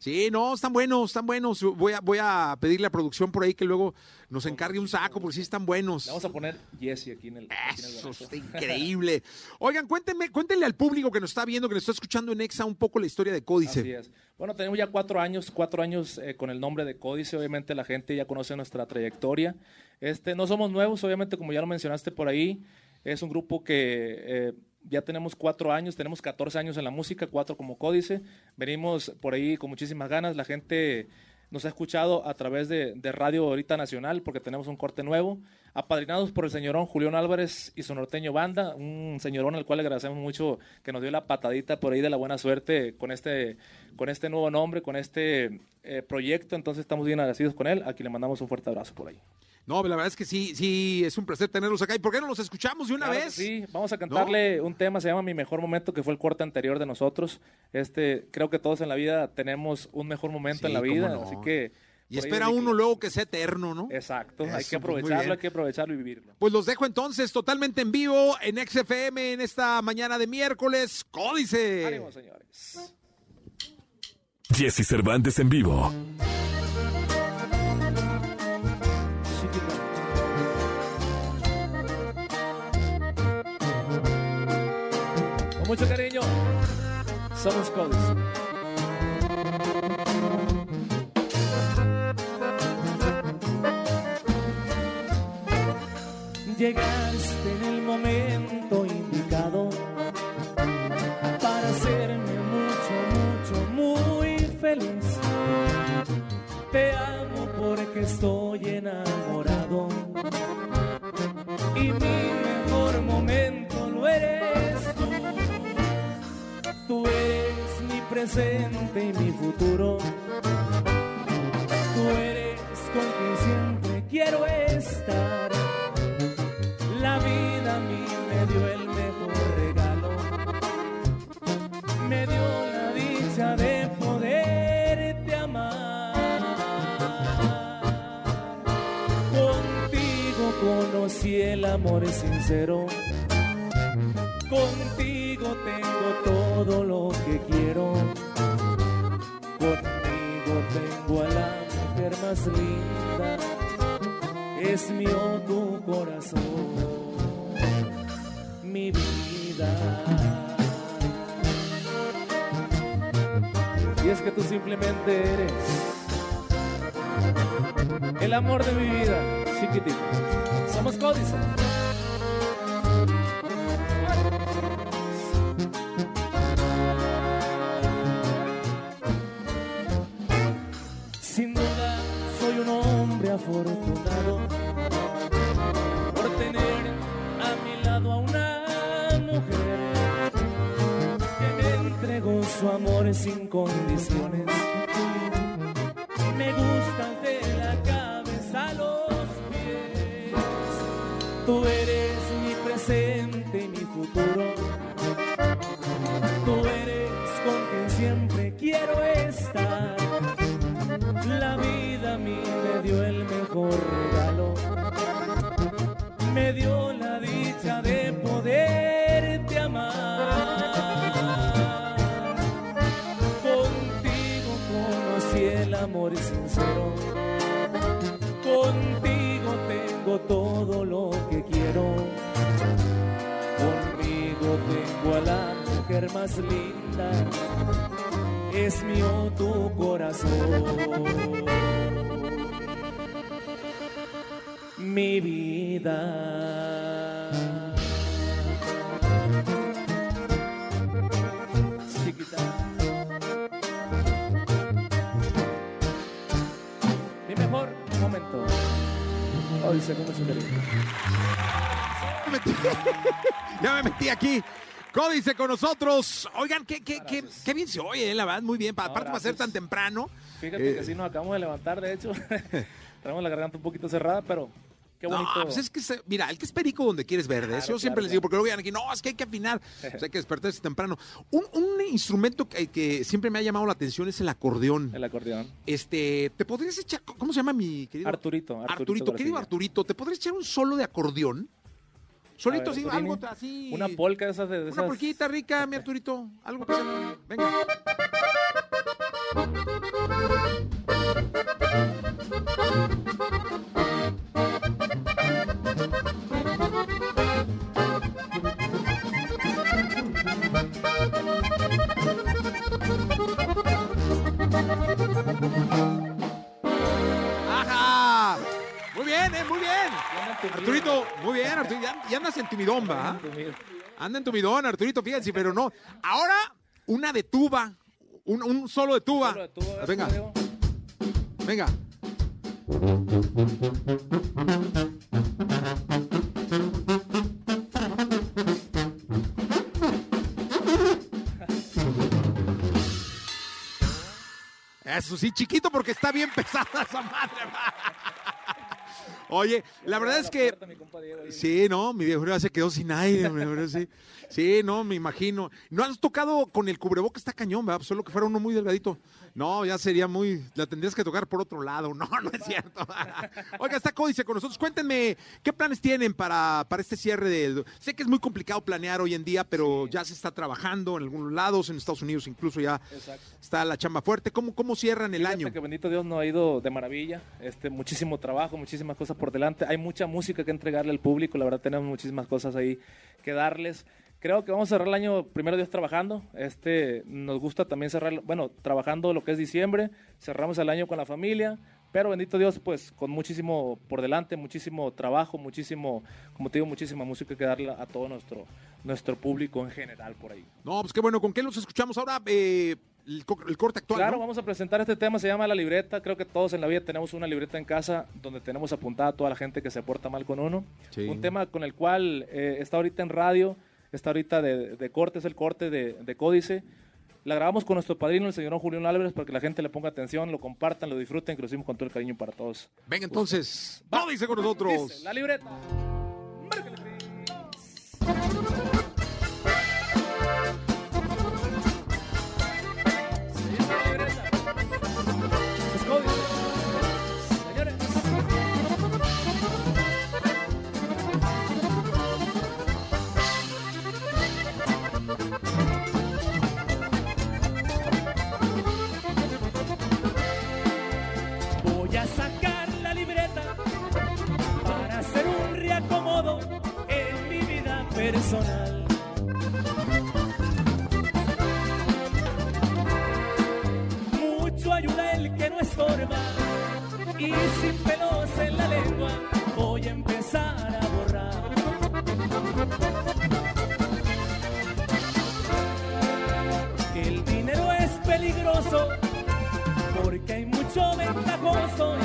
Sí, no, están buenos, están buenos. Voy a, voy a pedirle a producción por ahí que luego nos encargue un saco, porque sí están buenos. Le vamos a poner Jesse aquí en el, aquí en el Eso brazo. está increíble. Oigan, cuéntenme, cuéntenle al público que nos está viendo, que nos está escuchando en Exa un poco la historia de Códice. Así es. Bueno, tenemos ya cuatro años, cuatro años eh, con el nombre de Códice. Obviamente la gente ya conoce nuestra trayectoria. Este, no somos nuevos, obviamente, como ya lo mencionaste por ahí. Es un grupo que eh, ya tenemos cuatro años, tenemos 14 años en la música, cuatro como Códice. Venimos por ahí con muchísimas ganas. La gente nos ha escuchado a través de, Radio Ahorita Nacional porque tenemos un corte nuevo. Apadrinados por el señorón Julián Álvarez y su norteño banda, un señorón al cual le agradecemos mucho que nos dio la patadita por ahí de la buena suerte con este, con este nuevo nombre, con este eh, proyecto. Entonces estamos bien agradecidos con él. Aquí le mandamos un fuerte abrazo por ahí. No, la verdad es que sí, sí, es un placer tenerlos acá. ¿Y por qué no los escuchamos de una Claro vez? Sí, vamos a cantarle un tema, se llama Mi Mejor Momento, que fue el corte anterior de nosotros. Este, creo que todos en la vida tenemos un mejor momento Sí, en la vida, no. así que... Y espera uno luego que sea eterno, ¿no? Exacto, hay que pues, aprovecharlo, hay que aprovecharlo y vivirlo. Pues los dejo entonces totalmente en vivo en XFM en esta mañana de miércoles. Códice. Ánimo, señores. Jesse Cervantes en vivo. Mucho cariño, somos Códice. Llegaste en el momento indicado para hacerme mucho, mucho, muy feliz. Te amo porque estoy enamorado y mi Tú eres mi presente y mi futuro. Tú eres con quien siempre quiero estar. La vida a mí me dio el mejor regalo. Me dio la dicha de poderte amar. Contigo conocí el amor sincero. Contigo tengo todo lo que quiero. Contigo tengo a la mujer más linda. Es mío tu corazón, mi vida. Y es que tú simplemente eres el amor de mi vida, chiquitito. Somos códice. Por tener a mi lado a una mujer que me entregó su amor sin condiciones. Conmigo tengo a la mujer más linda. Es mío tu corazón. Mi vida. Chiquita. Mi mejor momento. Hoy se come su ya me metí aquí. Códice con nosotros. Oigan, qué, qué, qué, qué bien se oye, eh, la verdad, muy bien. Aparte, va a ser tan temprano. Fíjate Eh, que sí nos acabamos de levantar, de hecho. Tenemos la garganta un poquito cerrada, pero qué No, bonito. pues es que, se- mira, el que es perico donde quieres verdes. Claro, Yo siempre claro, les digo, porque luego llegan aquí, no, es que hay que afinar. Pues hay que despertarse temprano. Un, un instrumento que, que siempre me ha llamado la atención es el acordeón. El acordeón. Este, ¿te podrías echar, cómo se llama mi querido? Arturito. Arturito, Arturito, querido. Arturito, ¿te podrías echar un solo de acordeón? Solito, Arturini, algo así. Una polca de esas de, de Una esas. polquita rica, mi Arturito. Algo que sea. Venga. Bien, muy bien. Arturito, muy bien, Arturito. Ya, ya andas en tu midón, ¿va? Anda en tu midón, Arturito, fíjense, pero no. Ahora, una de tuba. Un, un solo de tuba. Venga, venga. Eso sí, chiquito porque está bien pesada esa madre. Oye, la verdad es que Sí, no, mi viejo ya se quedó sin aire, sí. Sí, no, me imagino. No has tocado con el cubreboca, está cañón, ¿verdad? Solo que fuera uno muy delgadito. No, ya sería muy. La tendrías que tocar por otro lado. No, no es cierto. Oiga, está Códice con nosotros. Cuéntenme, ¿qué planes tienen para, para este cierre del. Sé que es muy complicado planear hoy en día, pero ya se está trabajando en algunos lados, en Estados Unidos incluso ya Exacto. está la chamba fuerte. ¿Cómo, cómo cierran el Fíjate año? que bendito Dios nos ha ido de maravilla. Este, muchísimo trabajo, muchísimas cosas por delante. Hay mucha música que entregarle al público. La verdad tenemos muchísimas cosas ahí que darles. Creo que vamos a cerrar el año primero Dios trabajando. Este, nos gusta también cerrar, bueno, trabajando lo que es diciembre. Cerramos el año con la familia. Pero bendito Dios, pues con muchísimo por delante, muchísimo trabajo, muchísimo, como te digo, muchísima música que darle a todo nuestro, nuestro público en general por ahí. No, pues qué bueno. ¿Con qué los escuchamos ahora? Eh, el, co- el corte actual. Claro, ¿no? vamos a presentar este tema, se llama La Libreta. Creo que todos en la vida tenemos una libreta en casa donde tenemos apuntada a toda la gente que se porta mal con uno. Sí. Un tema con el cual eh, está ahorita en radio, está ahorita de, de corte, es el corte de, de Códice. La grabamos con nuestro padrino, el señor Julián Álvarez, para que la gente le ponga atención, lo compartan, lo disfruten, que lo hicimos con todo el cariño para todos. Venga, entonces, Códice con nosotros. Dice, la libreta. Mucho ayuda el que no estorba y sin pelos en la lengua voy a empezar a borrar. El dinero es peligroso porque hay mucho ventajoso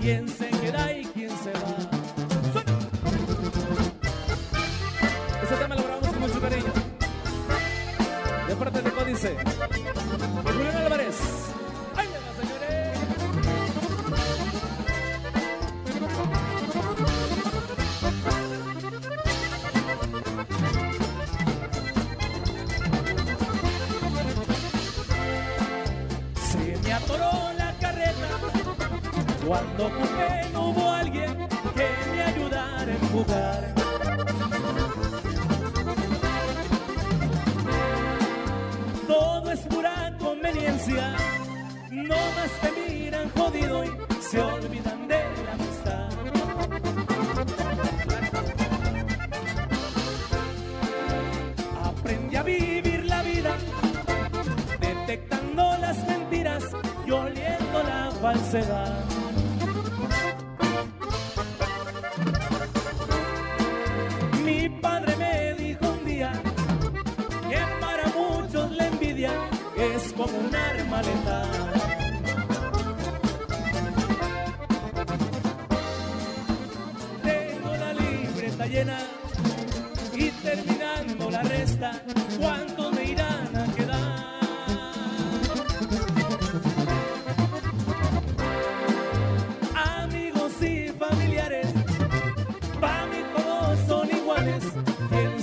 ¿Quién se queda y quién se va?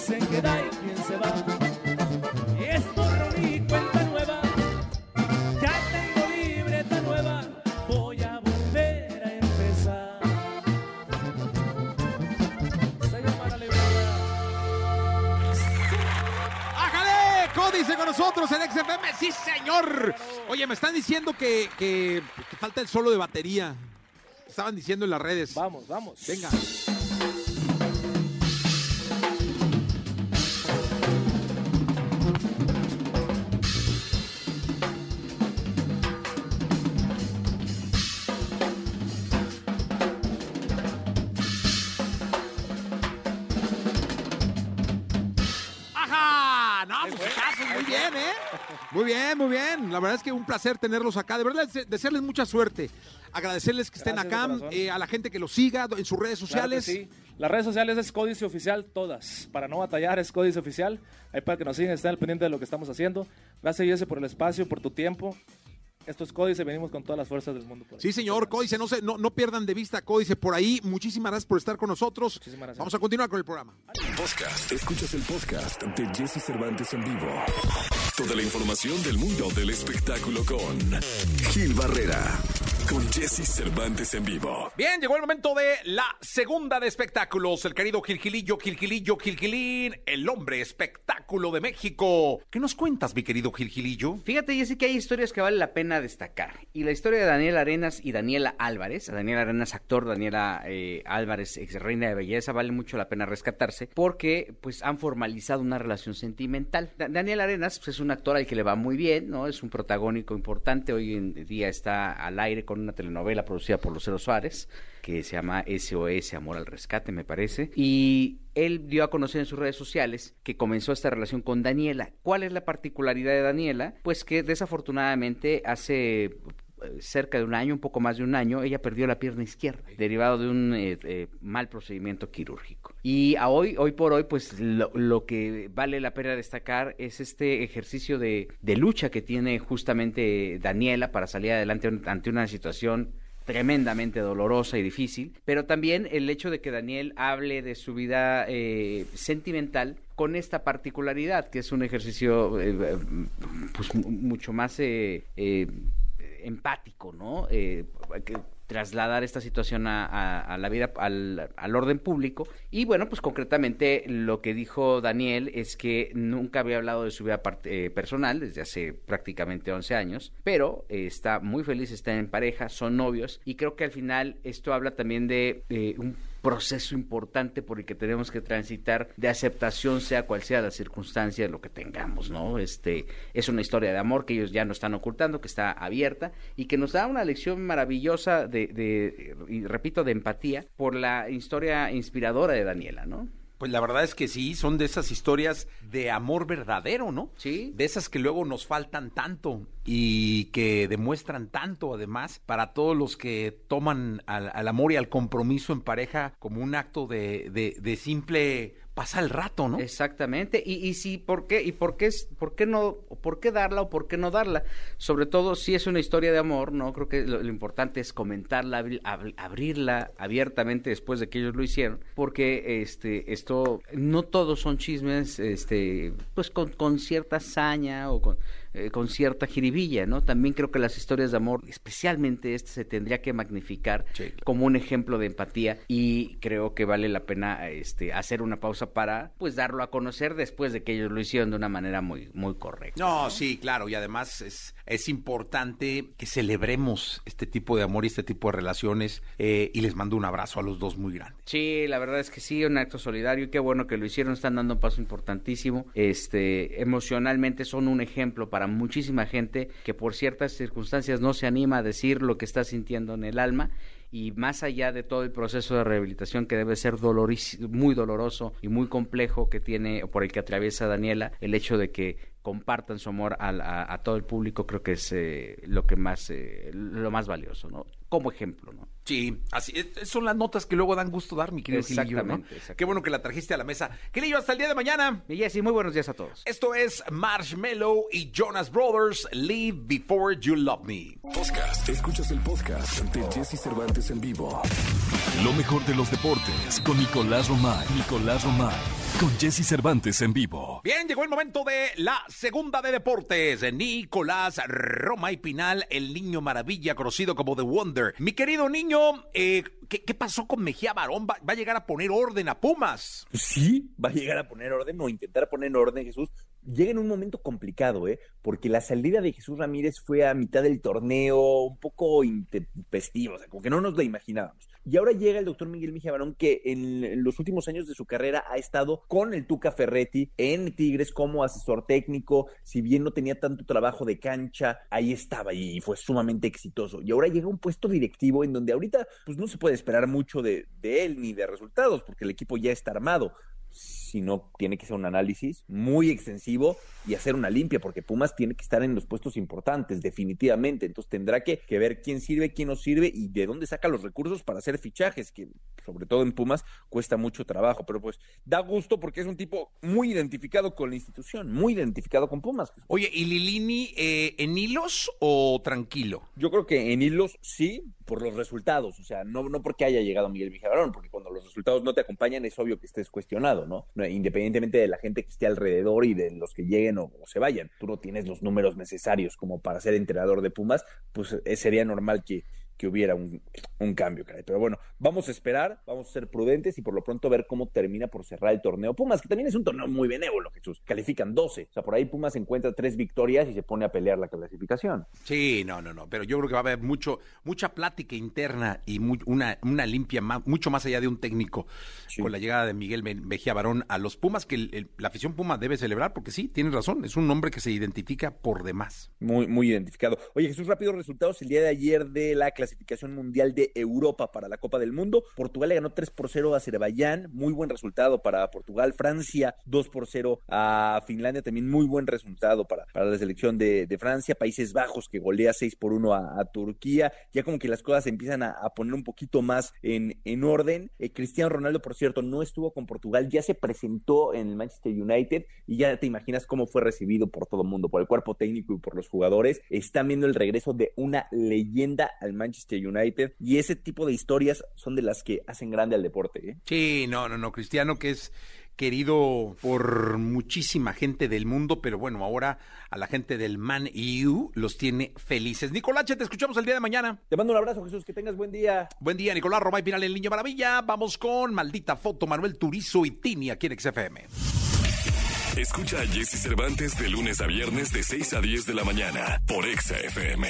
Se queda y quién se va. Y es borrón y cuenta nueva, ya tengo libreta nueva, voy a volver a empezar. ¡Ájale! Códice con nosotros en XFM. Sí, señor. Oye, me están diciendo que, que- que falta el solo de batería. Estaban diciendo en las redes. Vamos, vamos. Venga. Verdad es que un placer tenerlos acá. De verdad, dese- desearles mucha suerte. Agradecerles que estén Gracias acá, eh, a la gente que los siga en sus redes Claro sociales. sí. Las redes sociales es Códice Oficial, todas. Para no batallar es Códice Oficial. Ahí para que nos sigan, estén al pendiente de lo que estamos haciendo. Gracias, Jesse, por el espacio, por tu tiempo. Esto es Códice, venimos con todas las fuerzas del mundo. Sí, señor, Códice, no, se, no, no pierdan de vista Códice por ahí. Muchísimas gracias por estar con nosotros. gracias. Vamos a continuar con el programa. Podcast. Escuchas el podcast de Jesse Cervantes en vivo. Toda la información del mundo del espectáculo con Gil Barrera. Con Jesse Cervantes en vivo. Bien, llegó el momento de la segunda de espectáculos. El querido Gilgilillo, Gilgilillo, Gilgilín, el hombre espectáculo de México. ¿Qué nos cuentas, mi querido Gilgilillo? Fíjate, Jessy, que hay historias que vale la pena destacar. Y la historia de Daniel Arenas y Daniela Álvarez, Daniela Arenas actor, Daniela eh, Álvarez ex reina de belleza, vale mucho la pena rescatarse porque pues han formalizado una relación sentimental. Da- Daniel Arenas pues, es un actor al que le va muy bien, ¿no? Es un protagónico importante. Hoy en día está al aire con una telenovela producida por Lucero Suárez que se llama SOS Amor al Rescate, me parece. Y él dio a conocer en sus redes sociales que comenzó esta relación con Daniela. ¿Cuál es la particularidad de Daniela? Pues que desafortunadamente hace cerca de un año, un poco más de un año, ella perdió la pierna izquierda, derivado de un eh, eh, mal procedimiento quirúrgico. Y a hoy, hoy por hoy, pues lo, lo que vale la pena destacar es este ejercicio de, de lucha que tiene justamente Daniela para salir adelante ante una situación tremendamente dolorosa y difícil, pero también el hecho de que Daniel hable de su vida eh, sentimental con esta particularidad, que es un ejercicio eh, pues, mucho más eh, empático, ¿no? Eh, que trasladar esta situación a, la vida, al, al orden público. Y bueno, pues concretamente lo que dijo Daniel es que nunca había hablado de su vida eh, personal desde hace prácticamente 11 años, pero eh, está muy feliz, está en pareja, son novios y creo que al final esto habla también de eh, un proceso importante por el que tenemos que transitar de aceptación sea cual sea la circunstancia de lo que tengamos, ¿no? Este es una historia de amor que ellos ya no están ocultando, que está abierta y que nos da una lección maravillosa de, de y repito, de empatía por la historia inspiradora de Daniela, ¿no? Pues la verdad es que sí, son de esas historias de amor verdadero, ¿no? Sí. De esas que luego nos faltan tanto y que demuestran tanto, además, para todos los que toman al, al amor y al compromiso en pareja como un acto de, de, de simple pasar el rato, ¿no? Exactamente. Y, y sí, ¿por qué? ¿Y por qué, por qué no, por qué darla o por qué no darla? Sobre todo si es una historia de amor, ¿no? Creo que lo, importante es comentarla, abri- ab- abrirla abiertamente después de que ellos lo hicieron, porque este, esto, no todos son chismes, este, pues con, con cierta saña o con, eh, con cierta jiribilla, ¿no? También creo que las historias de amor, especialmente este, se tendría que magnificar como un ejemplo de empatía y creo que vale la pena este, hacer una pausa para pues darlo a conocer después de que ellos lo hicieron de una manera muy, muy correcta. No, sí, claro, y además es, es importante que celebremos este tipo de amor y este tipo de relaciones eh, y les mando un abrazo a los dos muy grande. Sí, la verdad es que sí, un acto solidario y qué bueno que lo hicieron, están dando un paso importantísimo. Este, emocionalmente son un ejemplo para muchísima gente que por ciertas circunstancias no se anima a decir lo que está sintiendo en el alma y más allá de todo el proceso de rehabilitación que debe ser doloris- muy doloroso y muy complejo que tiene por el que atraviesa Daniela, el hecho de que compartan su amor a, a todo el público creo que es eh, lo que más eh, lo más valioso, ¿no? Como ejemplo, ¿no? Sí, así es- son las notas que luego dan gusto dar, mi querido Gilillo, ¿no? Qué bueno que la trajiste a la mesa. Gilillo, hasta el día de mañana. Y Jessy, muy buenos días a todos. Esto es Marshmello y Jonas Brothers, Leave Before You Love Me. Podcast. Escuchas el podcast de Jesse Cervantes en vivo. Lo mejor de los deportes con Nicolás Romay. Nicolás Romay. Con Jesse Cervantes en vivo. Bien, llegó el momento de la segunda de deportes. Nicolás Roma y Pinal, el niño maravilla conocido como The Wonder. Mi querido niño, eh, ¿qué, qué pasó con Mejía Barón? ¿Va, va a llegar a poner orden a Pumas? Sí, va a llegar a poner orden o intentar poner orden Jesús. Llega en un momento complicado, ¿eh? Porque la salida de Jesús Ramírez fue a mitad del torneo, un poco intempestiva, o sea, como que no nos la imaginábamos. Y ahora llega el doctor Miguel Mejía Barón, que en los últimos años de su carrera ha estado con el Tuca Ferretti en Tigres como asesor técnico. Si bien no tenía tanto trabajo de cancha, ahí estaba y fue sumamente exitoso. Y ahora llega un puesto directivo en donde ahorita pues no se puede esperar mucho de él ni de resultados, porque el equipo ya está armado sino tiene que ser un análisis muy extensivo y hacer una limpia, porque Pumas tiene que estar en los puestos importantes, definitivamente. Entonces tendrá que, que ver quién sirve, quién no sirve y de dónde saca los recursos para hacer fichajes, que sobre todo en Pumas cuesta mucho trabajo. Pero pues da gusto porque es un tipo muy identificado con la institución, muy identificado con Pumas. Oye, ¿y Lilini eh, en hilos o tranquilo? Yo creo que en hilos sí, por los resultados, o sea, no, no porque haya llegado Miguel Mijabarón, porque cuando los resultados no te acompañan es obvio que estés cuestionado, ¿no? No, Independientemente de la gente que esté alrededor y de los que lleguen o, o se vayan, tú no tienes los números necesarios como para ser entrenador de Pumas, pues eh, sería normal que, que hubiera un, un cambio, caray. Pero bueno, vamos a esperar, vamos a ser prudentes y por lo pronto ver cómo termina por cerrar el torneo Pumas, que también es un torneo muy benévolo, Jesús. Califican 12, o sea, por ahí Pumas encuentra tres victorias y se pone a pelear la clasificación. Sí, no, no, no, pero yo creo que va a haber mucho, mucha plática interna y una, una limpia, mucho más allá de un técnico con la llegada de Miguel Me- Mejía Barón a los Pumas, que el- el- la afición Puma debe celebrar, porque sí, tienes razón, es un nombre que se identifica por demás. Muy, muy identificado. Oye, Jesús, rápido resultados el día de ayer de la clasificación clasificación mundial de Europa para la Copa del Mundo. Portugal le ganó 3 por 0 a Azerbaiyán, muy buen resultado para Portugal. Francia 2 por 0 a Finlandia, también muy buen resultado para, para la selección de, Francia. Países Bajos que golea 6 por 1 a, Turquía. Ya como que las cosas empiezan a, a poner un poquito más en, en orden. Eh, Cristiano Ronaldo, por cierto, no estuvo con Portugal, ya se presentó en el Manchester United y ya te imaginas cómo fue recibido por todo el mundo, por el cuerpo técnico y por los jugadores. Están viendo el regreso de una leyenda al Manchester United y ese tipo de historias son de las que hacen grande al deporte. ¿eh? Sí, no, no, no, Cristiano que es querido por muchísima gente del mundo, pero bueno, ahora a la gente del Man EU los tiene felices. Nicolache, te escuchamos el día de mañana. Te mando un abrazo, Jesús, que tengas buen día. Buen día, Nicolás Romay Pinal, el Niño Maravilla. Vamos con Maldita Foto, Manuel Turizo y Tini aquí en XFM. Escucha a Jesse Cervantes de lunes a viernes de 6 a 10 de la mañana por Exa FM.